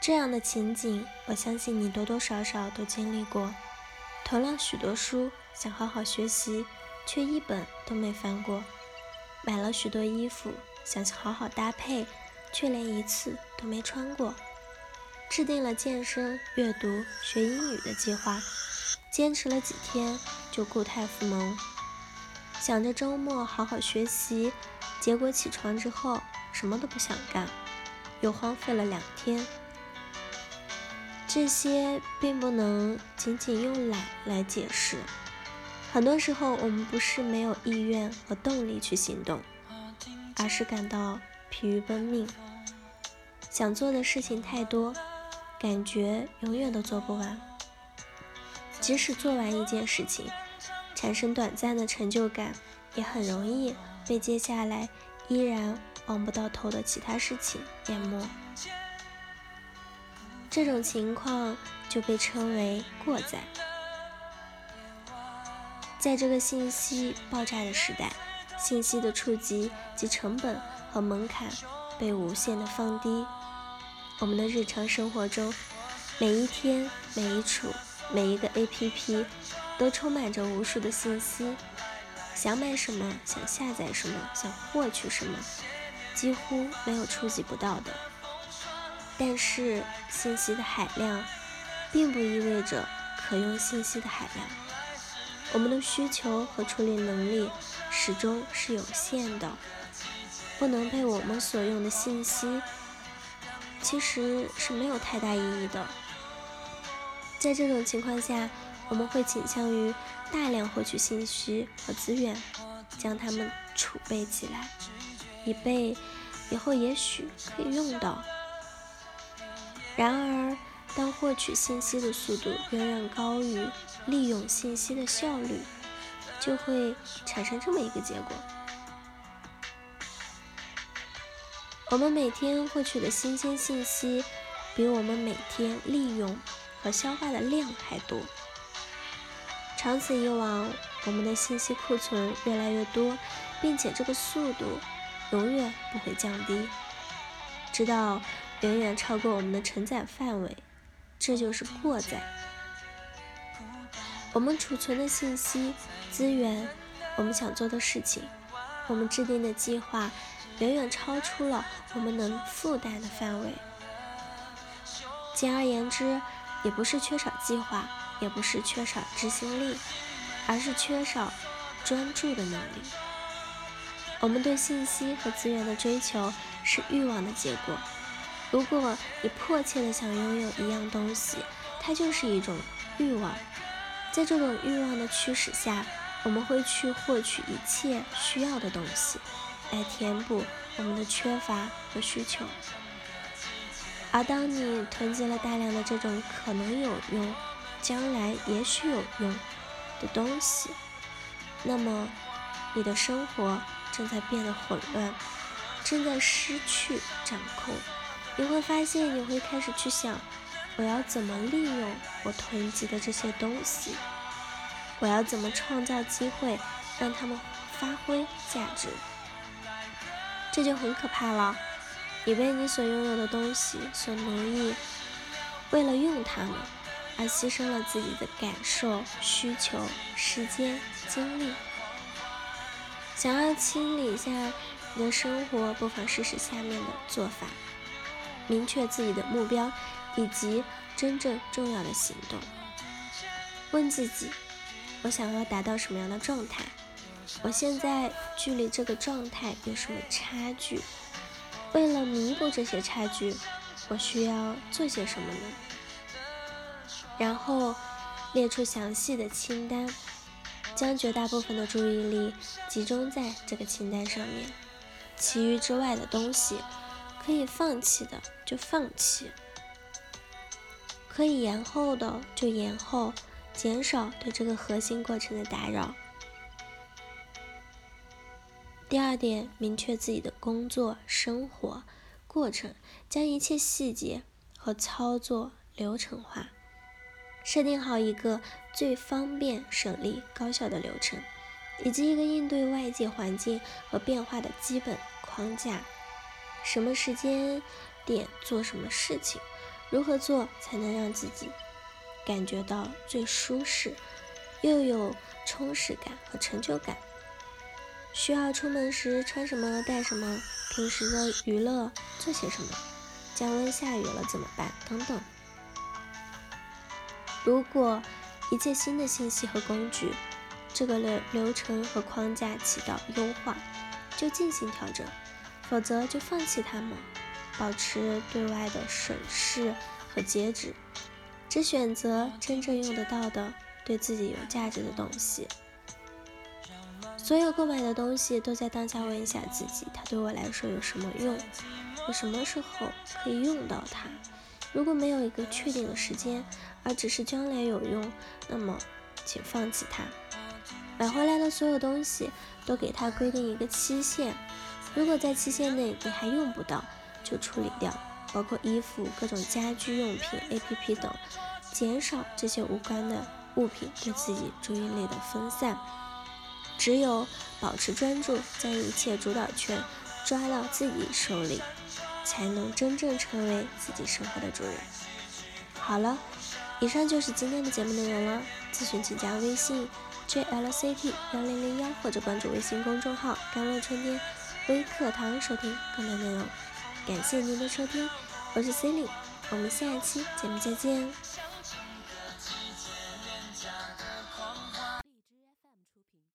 这样的情景，我相信你多多少少都经历过。囤了许多书，想好好学习，却一本都没翻过；买了许多衣服，想好好搭配，却连一次都没穿过；制定了健身、阅读、学英语的计划，坚持了几天就固态复萌；想着周末好好学习，结果起床之后什么都不想干，又荒废了两天。这些并不能仅仅用懒来解释。很多时候，我们不是没有意愿和动力去行动，而是感到疲于奔命，想做的事情太多，感觉永远都做不完。即使做完一件事情，产生短暂的成就感，也很容易被接下来依然望不到头的其他事情淹没。这种情况就被称为过载。在这个信息爆炸的时代，信息的触及及成本和门槛被无限的放低。我们的日常生活中，每一天、每一处、每一个 APP 都充满着无数的信息。想买什么，想下载什么，想获取什么，几乎没有触及不到的。但是信息的海量，并不意味着可用信息的海量。我们的需求和处理能力始终是有限的，不能被我们所用的信息，其实是没有太大意义的。在这种情况下，我们会倾向于大量获取信息和资源，将它们储备起来，以备以后也许可以用到。然而，当获取信息的速度远远高于利用信息的效率，就会产生这么一个结果：我们每天获取的新鲜信息，比我们每天利用和消化的量还多。长此以往，我们的信息库存越来越多，并且这个速度永远不会降低，直到。远远超过我们的承载范围，这就是过载。我们储存的信息、资源，我们想做的事情，我们制定的计划，远远超出了我们能负担的范围。简而言之，也不是缺少计划，也不是缺少执行力，而是缺少专注的能力。我们对信息和资源的追求，是欲望的结果。如果你迫切的想拥有一样东西，它就是一种欲望。在这种欲望的驱使下，我们会去获取一切需要的东西，来填补我们的缺乏和需求。而当你囤积了大量的这种可能有用、将来也许有用的东西，那么你的生活正在变得混乱，正在失去掌控。你会发现，你会开始去想，我要怎么利用我囤积的这些东西？我要怎么创造机会，让他们发挥价值？这就很可怕了。你被你所拥有的东西所奴役，为了用它们而牺牲了自己的感受、需求、时间、精力。想要清理一下你的生活，不妨试试下面的做法。明确自己的目标以及真正重要的行动。问自己：我想要达到什么样的状态？我现在距离这个状态有什么差距？为了弥补这些差距，我需要做些什么呢？然后列出详细的清单，将绝大部分的注意力集中在这个清单上面，其余之外的东西。可以放弃的就放弃，可以延后的就延后，减少对这个核心过程的打扰。第二点，明确自己的工作生活过程，将一切细节和操作流程化，设定好一个最方便、省力、高效的流程，以及一个应对外界环境和变化的基本框架。什么时间点做什么事情，如何做才能让自己感觉到最舒适，又有充实感和成就感？需要出门时穿什么、带什么？平时的娱乐做些什么？降温下雨了怎么办？等等。如果一切新的信息和工具，这个流流程和框架起到优化，就进行调整；否则就放弃它们，保持对外的审视和节制，只选择真正用得到的、对自己有价值的东西。所有购买的东西都在当下问一下自己：它对我来说有什么用？我什么时候可以用到它？如果没有一个确定的时间，而只是将来有用，那么请放弃它。买回来的所有东西都给它规定一个期限，如果在期限内你还用不到，就处理掉，包括衣服、各种家居用品、APP 等，减少这些无关的物品对自己注意力的分散。只有保持专注，将一切主导权抓到自己手里，才能真正成为自己生活的主人。好了，以上就是今天的节目内容了。咨询请加微信 jlct 幺零零幺，或者关注微信公众号“甘露春天微课堂”收听更多内容。感谢您的收听，我是 Cindy，我们下一期节目再见。